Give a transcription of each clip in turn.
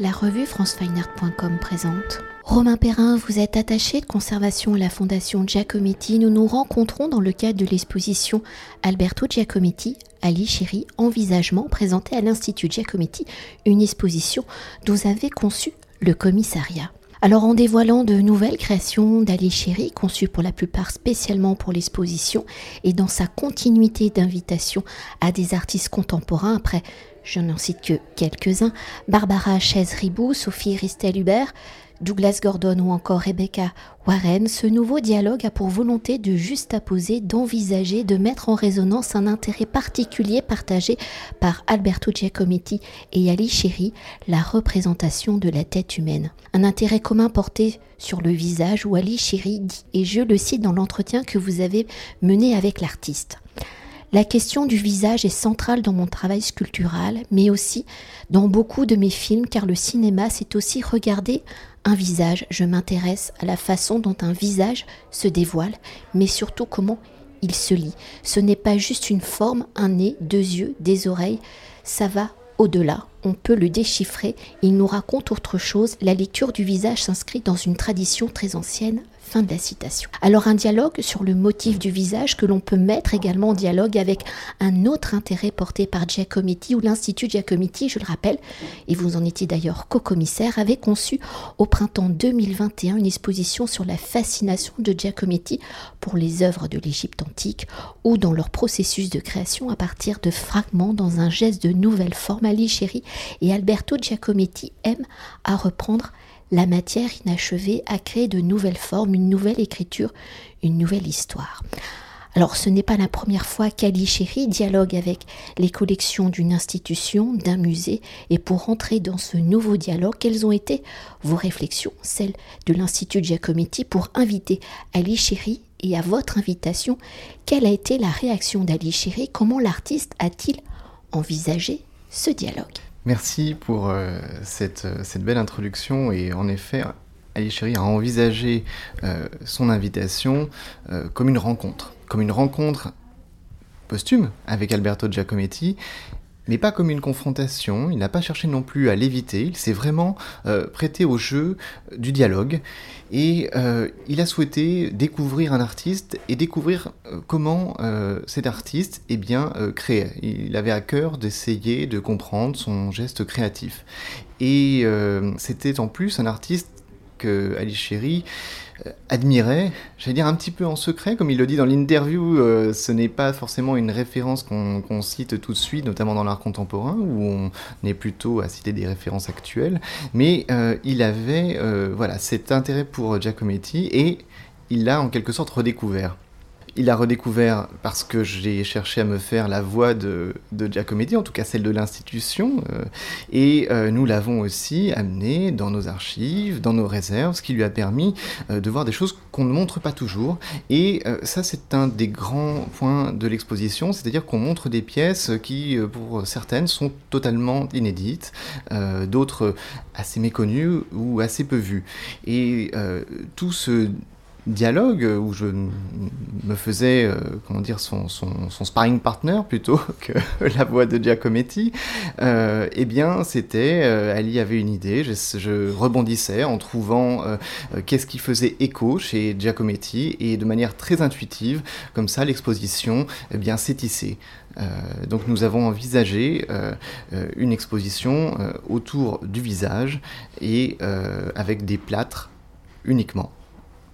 La revue francefineart.com présente. Romain Perrin, vous êtes attaché de conservation à la Fondation Giacometti. Nous nous rencontrons dans le cadre de l'exposition Alberto Giacometti, Ali Chéri, Envisagement, présentée à l'Institut Giacometti, une exposition dont vous avez conçu le commissariat. Alors en dévoilant de nouvelles créations d'Ali Chéri, conçues pour la plupart spécialement pour l'exposition, et dans sa continuité d'invitation à des artistes contemporains, après je n'en cite que quelques-uns, Barbara Chaise-Ribou, Sophie Ristel-Hubert, Douglas Gordon ou encore Rebecca Warren, ce nouveau dialogue a pour volonté de juxtaposer, d'envisager, de mettre en résonance un intérêt particulier partagé par Alberto Giacometti et Ali Chéri, la représentation de la tête humaine. Un intérêt commun porté sur le visage où Ali Chéri dit, et je le cite dans l'entretien que vous avez mené avec l'artiste. La question du visage est centrale dans mon travail sculptural, mais aussi dans beaucoup de mes films, car le cinéma, c'est aussi regarder un visage. Je m'intéresse à la façon dont un visage se dévoile, mais surtout comment il se lit. Ce n'est pas juste une forme, un nez, deux yeux, des oreilles, ça va au-delà. On peut le déchiffrer, il nous raconte autre chose. La lecture du visage s'inscrit dans une tradition très ancienne, Fin de la citation. Alors un dialogue sur le motif du visage que l'on peut mettre également en dialogue avec un autre intérêt porté par Giacometti ou l'Institut Giacometti, je le rappelle, et vous en étiez d'ailleurs co-commissaire, avait conçu au printemps 2021 une exposition sur la fascination de Giacometti pour les œuvres de l'Égypte antique ou dans leur processus de création à partir de fragments dans un geste de nouvelle forme. Ali Chéri et Alberto Giacometti aiment à reprendre la matière inachevée a créé de nouvelles formes, une nouvelle écriture, une nouvelle histoire. Alors ce n'est pas la première fois qu'Ali Chéri dialogue avec les collections d'une institution, d'un musée, et pour entrer dans ce nouveau dialogue, quelles ont été vos réflexions, celles de l'Institut Giacometti, pour inviter Ali Chéri et à votre invitation, quelle a été la réaction d'Ali Chéri Comment l'artiste a-t-il envisagé ce dialogue? Merci pour euh, cette, euh, cette, belle introduction et en effet, Ali Chéri a envisagé euh, son invitation comme une rencontre, comme une rencontre posthume avec Alberto Giacometti mais pas comme une confrontation, il n'a pas cherché non plus à l'éviter, il s'est vraiment euh, prêté au jeu du dialogue, et euh, il a souhaité découvrir un artiste et découvrir euh, comment cet artiste eh bien, créait. Il avait à cœur d'essayer de comprendre son geste créatif. Et c'était en plus un artiste Ali Chéri euh, admirait, j'allais dire un petit peu en secret, comme il le dit dans l'interview, euh, ce n'est pas forcément une référence qu'on cite tout de suite, notamment dans l'art contemporain, où on est plutôt à citer des références actuelles, mais euh, il avait voilà, cet intérêt pour Giacometti et il l'a en quelque sorte redécouvert il a redécouvert parce que j'ai cherché à me faire la voix de, de Giacometti, en tout cas celle de l'institution, euh, et euh, nous l'avons aussi amené dans nos archives, dans nos réserves, ce qui lui a permis euh, de voir des choses qu'on ne montre pas toujours. Et ça, c'est un des grands points de l'exposition, c'est-à-dire qu'on montre des pièces qui, pour certaines, sont totalement inédites, d'autres assez méconnues ou assez peu vues. Et tout ce dialogue où je me faisais, euh, comment dire, son, son, son, sparring partner plutôt que la voix de Giacometti, euh, eh bien, c'était, euh, Ali avait une idée, je, rebondissais en trouvant euh, qu'est-ce qui faisait écho chez Giacometti et de manière très intuitive, comme ça, l'exposition, eh bien, s'est tissée. donc nous avons envisagé une exposition autour du visage et avec des plâtres uniquement.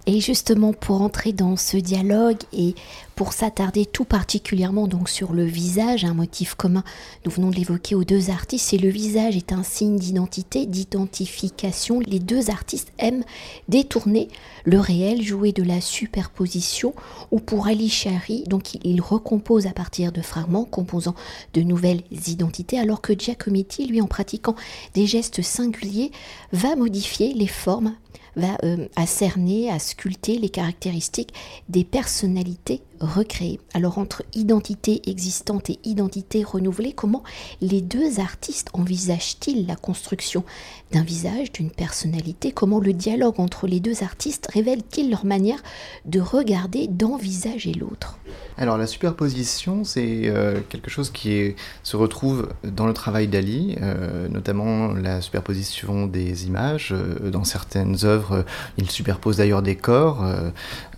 Et justement, pour entrer dans ce dialogue et pour s'attarder tout particulièrement donc sur le visage, un motif commun, nous venons de l'évoquer aux deux artistes, c'est le visage est un signe d'identité, d'identification. Les deux artistes aiment détourner le réel, jouer de la superposition, ou pour Ali Shari, donc il recompose à partir de fragments, composant de nouvelles identités, alors que Giacometti, lui, en pratiquant des gestes singuliers, va modifier les formes va euh, à cerner, à sculpter les caractéristiques des personnalités recréées. Alors entre identité existante et identité renouvelée, comment les deux artistes envisagent-ils la construction d'un visage, d'une personnalité? Comment le dialogue entre les deux artistes révèle-t-il leur manière de regarder, d'envisager l'autre? Alors la superposition, c'est euh, quelque chose qui se retrouve dans le travail d'Ali, euh, notamment la superposition des images. Euh, dans certaines œuvres, il superpose d'ailleurs des corps.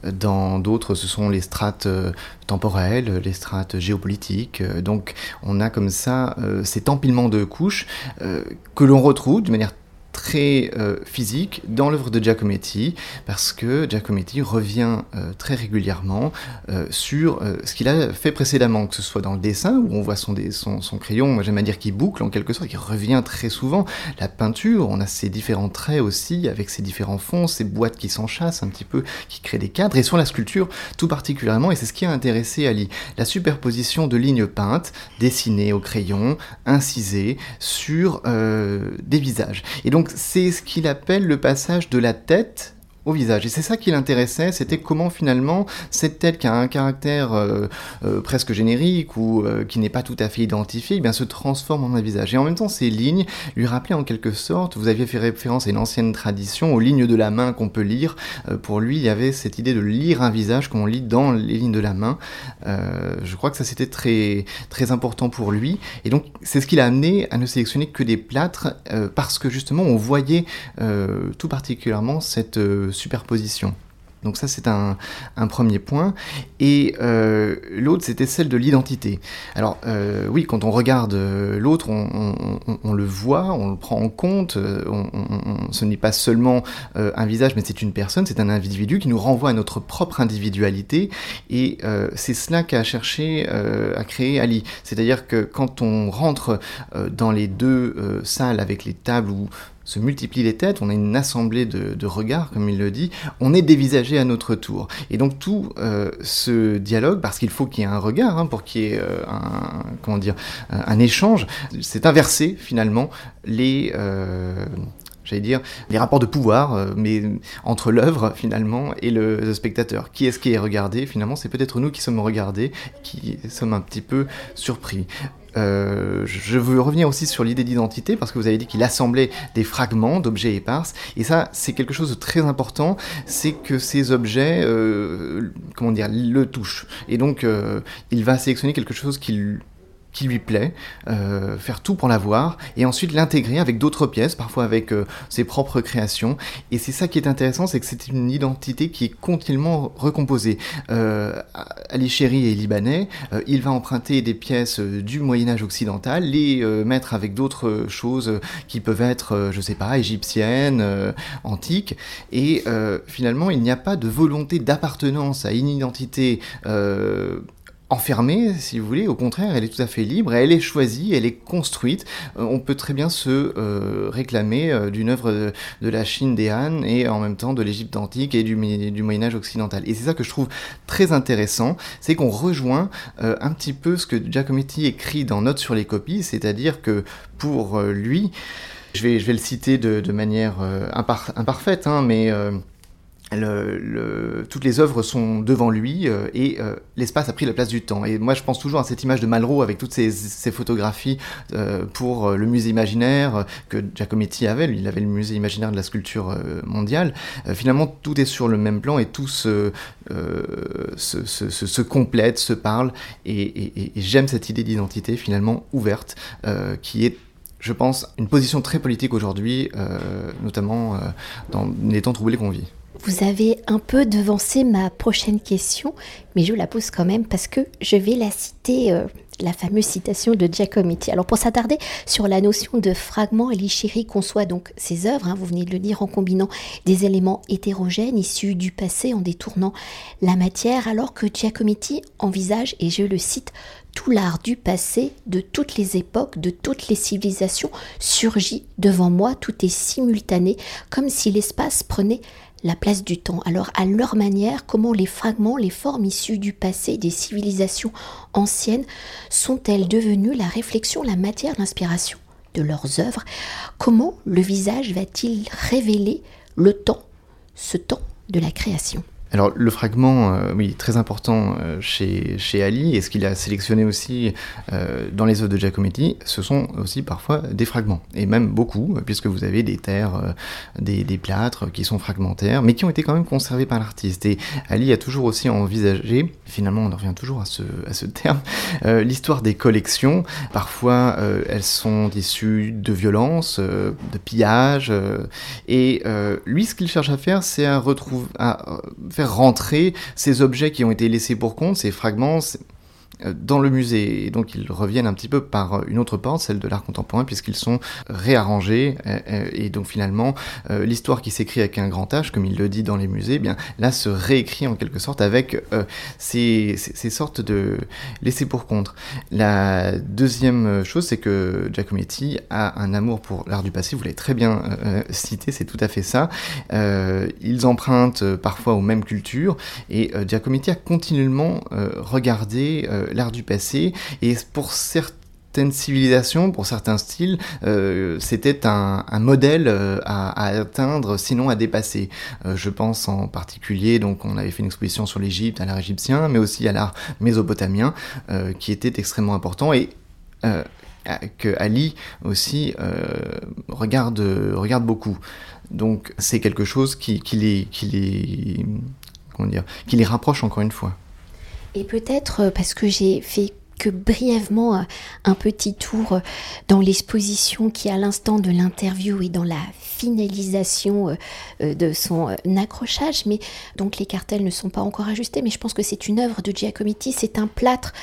dans d'autres, ce sont les strates temporelles, les strates géopolitiques. donc on a comme ça cet empilement de couches que l'on retrouve de manière très euh, physique dans l'œuvre de Giacometti, parce que Giacometti revient euh, très régulièrement euh, sur ce qu'il a fait précédemment, que ce soit dans le dessin, où on voit son, son, crayon, j'aime à dire qu'il boucle en quelque sorte, qui revient très souvent. La peinture, on a ces différents traits aussi, avec ces différents fonds, ces boîtes qui s'enchassent un petit peu, qui créent des cadres, et sur la sculpture tout particulièrement, et c'est ce qui a intéressé Ali, la superposition de lignes peintes, dessinées au crayon, incisées, sur des visages. Et donc c'est ce qu'il appelle le passage de la tête visage. Et c'est ça qui l'intéressait, c'était comment finalement cette tête qui a un caractère euh, euh, presque générique ou euh, qui n'est pas tout à fait identifié, eh bien se transforme en un visage. Et en même temps, ces lignes lui rappelaient en quelque sorte, vous aviez fait référence à une ancienne tradition, aux lignes de la main qu'on peut lire. pour lui, il y avait cette idée de lire un visage qu'on lit dans les lignes de la main. je crois que ça c'était très très important pour lui. Et donc c'est ce qui l'a amené à ne sélectionner que des plâtres parce que justement on voyait tout particulièrement cette superposition. Donc ça, c'est un, premier point. Et euh, l'autre, c'était celle de l'identité. Alors euh, oui, quand on regarde euh, l'autre, on, le voit, on le prend en compte. ce n'est pas seulement un visage, mais c'est une personne, c'est un individu qui nous renvoie à notre propre individualité. Et c'est cela qu'a cherché à créer Ali. C'est-à-dire que quand on rentre dans les deux salles avec les tables où se multiplient les têtes, on a une assemblée de, regards, comme il le dit, on est dévisagé à notre tour. Et donc tout euh, ce dialogue, parce qu'il faut qu'il y ait un regard, hein, pour qu'il y ait euh, un, comment dire, un échange, c'est inversé finalement les... Euh, j'allais dire, les rapports de pouvoir, mais entre l'œuvre finalement et le, spectateur. Qui est-ce qui est regardé? Finalement, c'est peut-être nous qui sommes regardés, qui sommes un petit peu surpris. Euh, je veux revenir aussi sur l'idée d'identité parce que vous avez dit qu'il assemblait des fragments d'objets épars et ça c'est quelque chose de très important, c'est que ces objets, euh, comment dire, le touchent. Et donc euh, il va sélectionner quelque chose qui qui lui plaît, euh, faire tout pour l'avoir, et ensuite l'intégrer avec d'autres pièces, parfois avec euh, ses propres créations. Et c'est ça qui est intéressant, c'est que c'est une identité qui est continuellement recomposée. Euh, Ali Chéri est libanais, euh, il va emprunter des pièces du Moyen Âge occidental, les mettre avec d'autres choses qui peuvent être, je sais pas, égyptiennes, antiques, et finalement il n'y a pas de volonté d'appartenance à une identité enfermée, si vous voulez. Au contraire, elle est tout à fait libre, elle est choisie, elle est construite. Euh, on peut très bien se euh, réclamer euh, d'une œuvre de, la Chine des Han et en même temps de l'Égypte antique et du, Moyen Âge occidental. Et c'est ça que je trouve très intéressant, c'est qu'on rejoint un petit peu ce que Giacometti écrit dans Notes sur les copies, c'est-à-dire que pour lui, je vais, je vais le citer de, manière imparfaite, hein, mais toutes les œuvres sont devant lui euh, et euh, l'espace a pris la place du temps. Et moi, je pense toujours à cette image de Malraux avec toutes ces, photographies euh, pour le musée imaginaire que Giacometti avait. Il avait le musée imaginaire de la sculpture mondiale. finalement, tout est sur le même plan et tout se, complète, se parle. Et j'aime cette idée d'identité finalement ouverte qui est je pense, une position très politique aujourd'hui, notamment dans les temps troublés qu'on vit. Vous avez un peu devancé ma prochaine question, mais je la pose quand même parce que je vais la citer, euh, la fameuse citation de Giacometti. Alors pour s'attarder sur la notion de fragment, Alichiri conçoit donc ses œuvres, hein, vous venez de le dire, en combinant des éléments hétérogènes issus du passé, en détournant la matière, alors que Giacometti envisage, et je le cite, tout l'art du passé, de toutes les époques, de toutes les civilisations surgit devant moi, tout est simultané, comme si l'espace prenait la place du temps. Alors à leur manière, comment les fragments, les formes issues du passé des civilisations anciennes sont-elles devenues la réflexion, la matière, l'inspiration de leurs œuvres? Comment le visage va-t-il révéler le temps, ce temps de la création? Alors le fragment, euh, oui, très important euh, chez, chez Ali, et ce qu'il a sélectionné aussi euh, dans les œuvres de Giacometti, ce sont aussi parfois des fragments, et même beaucoup, puisque vous avez des terres, des, plâtres qui sont fragmentaires, mais qui ont été quand même conservés par l'artiste. Et Ali a toujours aussi envisagé, finalement on en revient toujours à ce, à ce terme, l'histoire des collections. Parfois elles sont issues de violences, de pillages, et lui ce qu'il cherche à faire, c'est à retrouver... faire rentrer ces objets qui ont été laissés pour compte, ces fragments, dans le musée. Et donc ils reviennent un petit peu par une autre porte, celle de l'art contemporain, puisqu'ils sont réarrangés. Euh, euh, et donc finalement, l'histoire qui s'écrit avec un grand H, comme il le dit dans les musées, eh bien là se réécrit en quelque sorte avec ces, sortes de laissés pour compte. La deuxième chose, c'est que Giacometti a un amour pour l'art du passé. Vous l'avez très bien cité, c'est tout à fait ça. ils empruntent parfois aux mêmes cultures et Giacometti a continuellement regardé l'art du passé, et pour certaines civilisations, pour certains styles, euh, c'était un, modèle euh, à, atteindre, sinon à dépasser. Euh, je pense en particulier, donc on avait fait une exposition sur l'Égypte, à l'art égyptien, mais aussi à l'art mésopotamien, qui était extrêmement important et que Ali aussi regarde, regarde beaucoup. Donc c'est quelque chose qui, les, qui, les, comment dire, qui les rapproche encore une fois. Et peut-être euh, parce que j'ai fait que brièvement euh, un petit tour euh, dans l'exposition qui à l'instant de l'interview et dans la finalisation de son accrochage. Mais donc les cartels ne sont pas encore ajustés mais je pense que c'est une œuvre de Giacometti. C'est un plâtre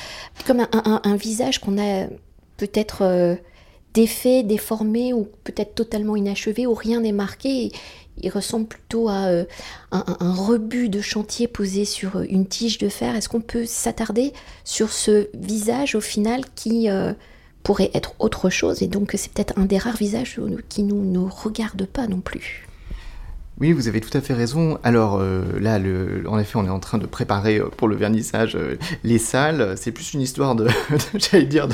comme un, visage qu'on a peut-être défait déformé ou peut-être totalement inachevé où rien n'est marqué il ressemble plutôt à euh, un, rebut de chantier posé sur euh, une tige de fer. Est-ce qu'on peut s'attarder sur ce visage au final qui euh, pourrait être autre chose? Et donc c'est peut-être un des rares visages qui nous ne regarde pas non plus oui, vous avez tout à fait raison. Alors là, en effet, on est en train de préparer pour le vernissage les salles. C'est plus une histoire de, j'allais dire,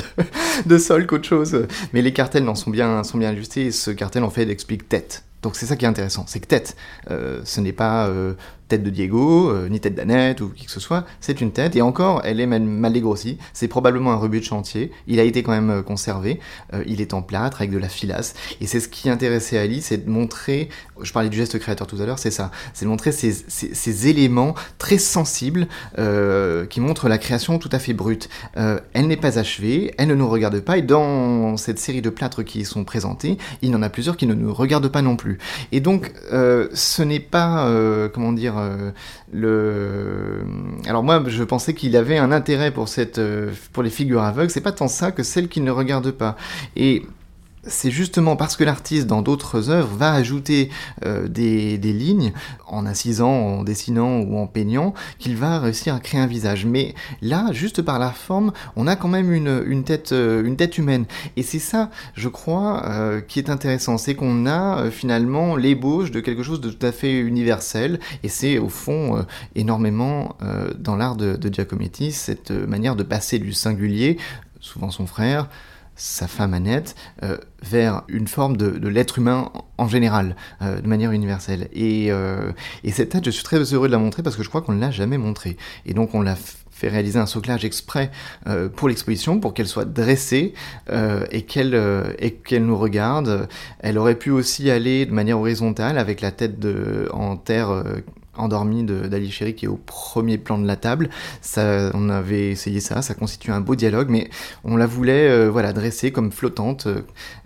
de, sol qu'autre chose. Mais les cartels n'en sont bien, sont bien ajustés. ce cartel, en fait, explique tête. Donc c'est ça qui est intéressant, c'est que tête, euh, ce n'est pas euh, tête de Diego, euh, ni tête d'Annette ou qui que ce soit, c'est une tête, et encore, elle est mal, mal dégrossie, c'est probablement un rebut de chantier, il a été quand même euh, conservé, euh, il est en plâtre avec de la filasse, et c'est ce qui intéressait Ali, c'est de montrer, je parlais du geste créateur tout à l'heure, c'est ça, c'est de montrer ces, ces, ces, éléments très sensibles qui montrent la création tout à fait brute. elle n'est pas achevée, elle ne nous regarde pas, et dans cette série de plâtres qui sont présentés, il y en a plusieurs qui ne nous regardent pas non plus. Et donc, ce n'est pas, comment dire, euh, le... Alors moi, je pensais qu'il avait un intérêt pour, euh, pour les figures aveugles. C'est pas tant ça que celles qui ne regardent pas. Et c'est justement parce que l'artiste, dans d'autres œuvres, va ajouter euh, des, lignes, en incisant, en dessinant ou en peignant, qu'il va réussir à créer un visage. Mais là, juste par la forme, on a quand même une, tête, euh, une tête humaine. Et c'est ça, je crois, euh, qui est intéressant. C'est qu'on a finalement l'ébauche de quelque chose de tout à fait universel. Et c'est au fond énormément dans l'art de, de Giacometti, cette manière de passer du singulier, souvent son frère, sa femme Annette euh, vers une forme de, l'être humain en général, euh, de manière universelle. Euh, et, cette tête, je suis très heureux de la montrer parce que je crois qu'on ne l'a jamais montrée. Et donc on l'a fait réaliser un soclage exprès pour l'exposition, pour qu'elle soit dressée et qu'elle qu'elle nous regarde. Elle aurait pu aussi aller de manière horizontale avec la tête de, en terre endormi d'Ali Chéri qui est au premier plan de la table. Ça, on avait essayé ça, ça constitue un beau dialogue, mais on la voulait euh, voilà, dresser comme flottante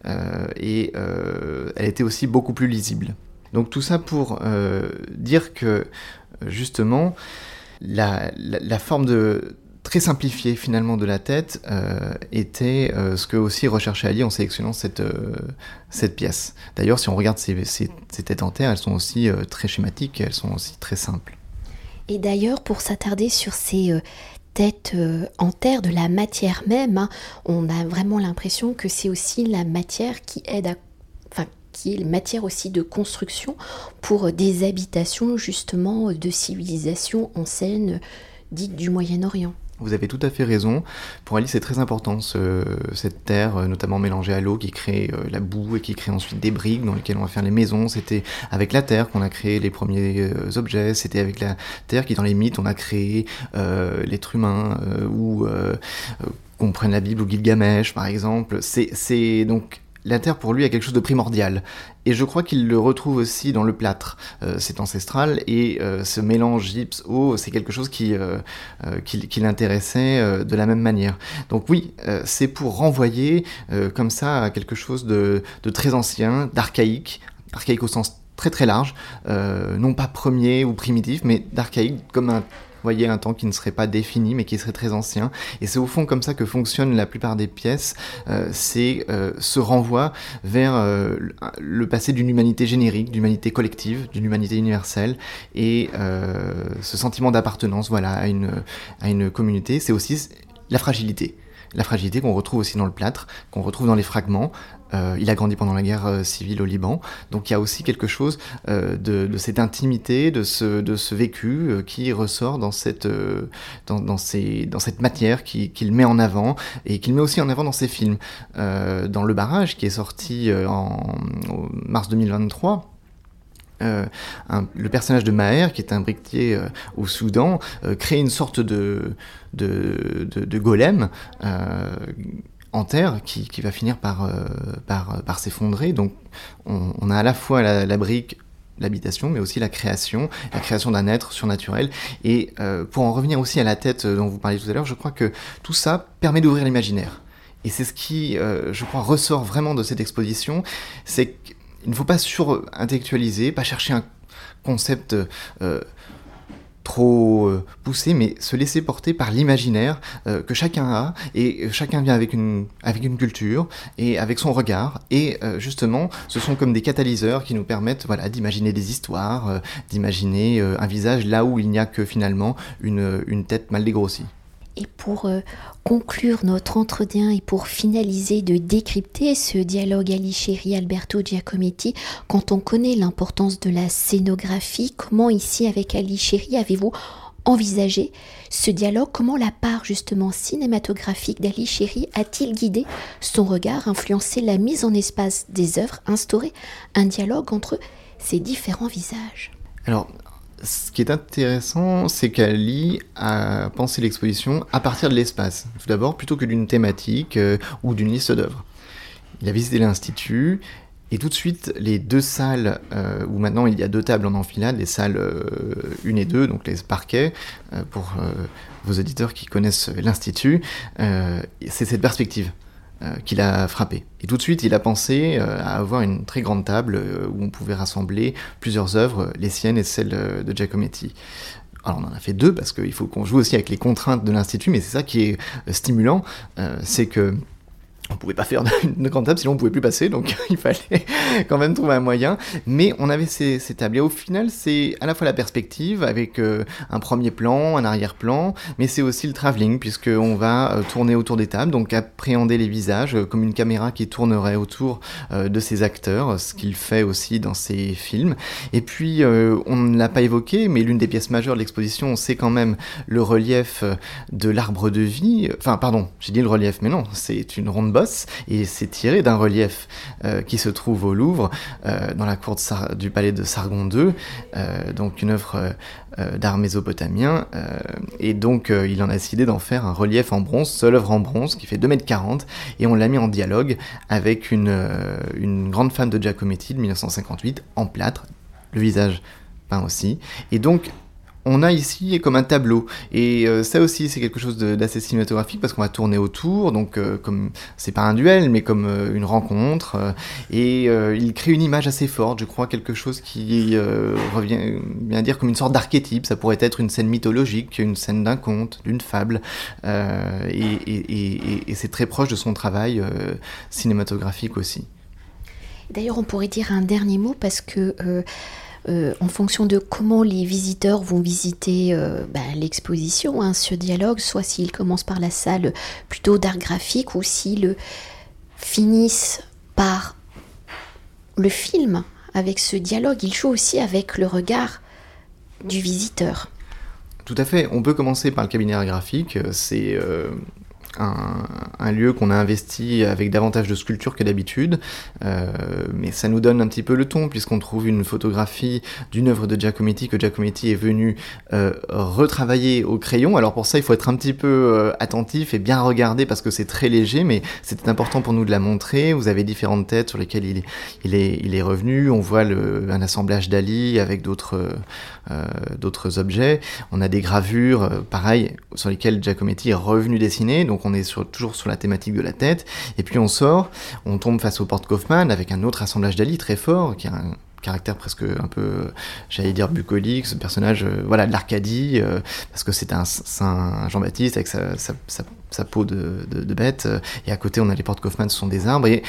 euh, et euh, elle était aussi beaucoup plus lisible. Donc tout ça pour dire que justement la forme de très simplifié finalement de la tête euh, était euh, ce que aussi recherchait Ali en sélectionnant cette, euh, cette pièce. D'ailleurs, si on regarde ces, ces, têtes en terre, elles sont aussi très schématiques, elles sont aussi très simples. Et d'ailleurs, pour s'attarder sur ces têtes en terre de la matière même, hein, on a vraiment l'impression que c'est aussi la matière qui aide à qui est matière aussi de construction pour des habitations justement de civilisation ancienne dites du Moyen-Orient. Vous avez tout à fait raison. Pour Alice, c'est très important cette terre, euh, notamment mélangée à l'eau, qui crée euh, la boue et qui crée ensuite des briques dans lesquelles on va faire les maisons. C'était avec la terre qu'on a créé les premiers euh, objets. C'était avec la terre qui, dans les mythes, on a créé l'être humain ou qu'on prenne la Bible ou Gilgamesh, par exemple. C'est donc la terre pour lui a quelque chose de primordial. Et je crois qu'il le retrouve aussi dans le plâtre. Euh, c'est ancestral et euh, ce mélange gypse-eau, c'est quelque chose qui, euh, l'intéressait de la même manière. Donc oui, c'est pour renvoyer comme ça à quelque chose de, de très ancien, d'archaïque, archaïque au sens très très large, non pas premier ou primitif, mais d'archaïque comme un voyez, un temps qui ne serait pas défini, mais qui serait très ancien. Et c'est au fond comme ça que fonctionnent la plupart des pièces. Euh, c'est euh, ce renvoi vers euh, le passé d'une humanité générique, d'une humanité collective, d'une humanité universelle, et ce sentiment d'appartenance, voilà, à une, à une communauté. C'est aussi la fragilité la fragilité qu'on retrouve aussi dans le plâtre, qu'on retrouve dans les fragments. Euh, il a grandi pendant la guerre euh, civile au Liban, donc il y a aussi quelque chose euh, de, cette intimité, de ce, vécu qui ressort dans cette, matière qu'il met en avant et qu'il met aussi en avant dans ses films. dans Le Barrage, qui est sorti en, mars 2023, le personnage de Maher, qui est un briquetier au Soudan, crée une sorte de golem en terre qui, va finir par, euh, par, par s'effondrer. Donc on, a à la fois la, brique l'habitation, mais aussi la création, la création d'un être surnaturel. Et euh, pour en revenir aussi à la tête dont vous parliez tout à l'heure, je crois que tout ça permet d'ouvrir l'imaginaire. Et c'est ce qui, euh, je crois, ressort vraiment de cette exposition, c'est qu'il ne faut pas sur-intellectualiser, pas chercher un concept trop euh, poussé, mais se laisser porter par l'imaginaire euh, que chacun a, et chacun vient avec une, avec une culture, et avec son regard, et euh, justement, ce sont comme des catalyseurs qui nous permettent voilà, d'imaginer des histoires, d'imaginer un visage là où il n'y a que finalement une, une tête mal dégrossie. Et pour euh, conclure notre entretien et pour finaliser de décrypter ce dialogue Ali Chéri Alberto Giacometti, quand on connaît l'importance de la scénographie, comment ici avec Ali Chéri avez-vous envisagé ce dialogue? Comment la part justement cinématographique d'Ali Chéri a-t-il guidé son regard, influencé la mise en espace des œuvres, instauré un dialogue entre ces différents visages? Ce qui est intéressant, c'est qu'Ali a pensé l'exposition à partir de l'espace. Tout d'abord, plutôt que d'une thématique euh, ou d'une liste d'œuvres. Il a visité l'Institut et tout de suite, les deux salles, euh, où maintenant il y a deux tables en enfilade, les salles 1 euh, et 2, donc les parquets, pour vos auditeurs qui connaissent l'Institut, c'est cette perspective. Euh, qu'il a frappé. Et tout de suite, il a pensé euh, à avoir une très grande table euh, où on pouvait rassembler plusieurs œuvres, les siennes et celles de Giacometti. Alors on en a fait deux parce qu'il faut qu'on joue aussi avec les contraintes de l'institut, mais c'est ça qui est stimulant, c'est que on pouvait pas faire une grande table sinon on pouvait plus passer donc il fallait quand même trouver un moyen. Mais on avait ces, tables. Et au final c'est à la fois la perspective avec euh, un premier plan un arrière-plan mais c'est aussi le travelling puisque on va euh, tourner autour des tables donc appréhender les visages euh, comme une caméra qui tournerait autour de ses acteurs ce qu'il fait aussi dans ses films. Et puis on ne l'a pas évoqué mais l'une des pièces majeures de l'exposition c'est quand même le relief de l'arbre de vie. Enfin pardon j'ai dit le relief mais non c'est une ronde et c'est tiré d'un relief euh, qui se trouve au Louvre, euh, dans la cour du palais de Sargon II, euh, donc une œuvre d'art mésopotamien, et donc il en a décidé d'en faire un relief en bronze, seule œuvre en bronze, qui fait 2m40, et on l'a mis en dialogue avec une, une grande femme de Giacometti de 1958, en plâtre, le visage peint aussi, et donc on a ici comme un tableau. Et euh, ça aussi, c'est quelque chose d'assez cinématographique parce qu'on va tourner autour, donc euh, comme c'est pas un duel, mais comme euh, une rencontre. et il crée une image assez forte, je crois, quelque chose qui revient bien dire comme une sorte d'archétype. Ça pourrait être une scène mythologique, une scène d'un conte, d'une fable. et c'est très proche de son travail cinématographique aussi. D'ailleurs, on pourrait dire un dernier mot parce que euh, en fonction de comment les visiteurs vont visiter euh, bah, l'exposition, hein, ce dialogue, soit s'ils commencent par la salle plutôt d'art graphique ou s'ils finissent par le film avec ce dialogue, il joue aussi avec le regard du visiteur. Tout à fait. On peut commencer par le cabinet graphique. C'est un, lieu qu'on a investi avec davantage de sculptures que d'habitude, euh, mais ça nous donne un petit peu le ton puisqu'on trouve une photographie d'une œuvre de Giacometti que Giacometti est venu euh, retravailler au crayon. Alors pour ça, il faut être un petit peu euh, attentif et bien regarder parce que c'est très léger, mais c'était important pour nous de la montrer. Vous avez différentes têtes sur lesquelles il est, revenu. On voit un assemblage d'Ali avec d'autres objets. On a des gravures, pareil, sur lesquelles Giacometti est revenu dessiner. On est toujours sur la thématique de la tête, et puis on sort, on tombe face au porte Kaufmann avec un autre assemblage d'Ali très fort, qui a un caractère presque un peu, j'allais dire bucolique, ce personnage, euh, voilà, de l'Arcadie, euh, parce que c'est un Saint Jean-Baptiste avec sa, peau de, bête, et à côté on a les portes Kaufmann, ce sont des arbres, et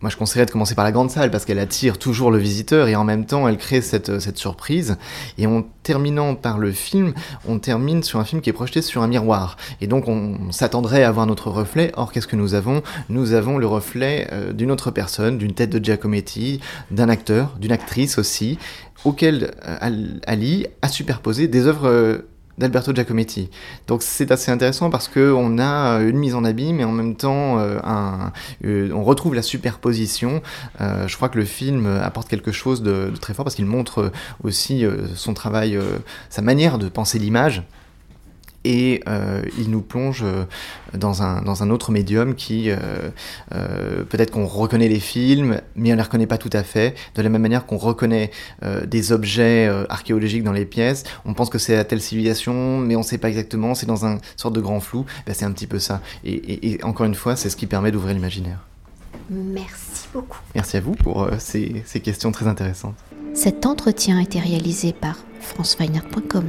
moi, je conseillerais de commencer par la grande salle parce qu'elle attire toujours le visiteur et en même temps, elle crée cette, cette surprise. Et en terminant par le film, on termine sur un film qui est projeté sur un miroir. Et donc, on s'attendrait à voir notre reflet. Or, qu'est-ce que nous avons? Nous avons le reflet euh, d'une autre personne, d'une tête de Giacometti, d'un acteur, d'une actrice aussi, auquel euh, Ali a superposé des œuvres euh, d'Alberto Giacometti. Donc c'est assez intéressant parce qu'on a une mise en abîme et en même temps euh, un, euh, on retrouve la superposition. Euh, je crois que le film apporte quelque chose de très fort parce qu'il montre aussi son travail, sa manière de penser l'image et euh, il nous plonge euh, dans un, dans un autre médium qui, euh, peut-être qu'on reconnaît les films, mais on ne les reconnaît pas tout à fait, de la même manière qu'on reconnaît des objets archéologiques dans les pièces, on pense que c'est la telle civilisation, mais on ne sait pas exactement, c'est dans un sorte de grand flou, ben, c'est un petit peu ça. Et, et, encore une fois, c'est ce qui permet d'ouvrir l'imaginaire. Merci beaucoup. Merci à vous pour ces, ces questions très intéressantes. Cet entretien a été réalisé par franceweiner.com.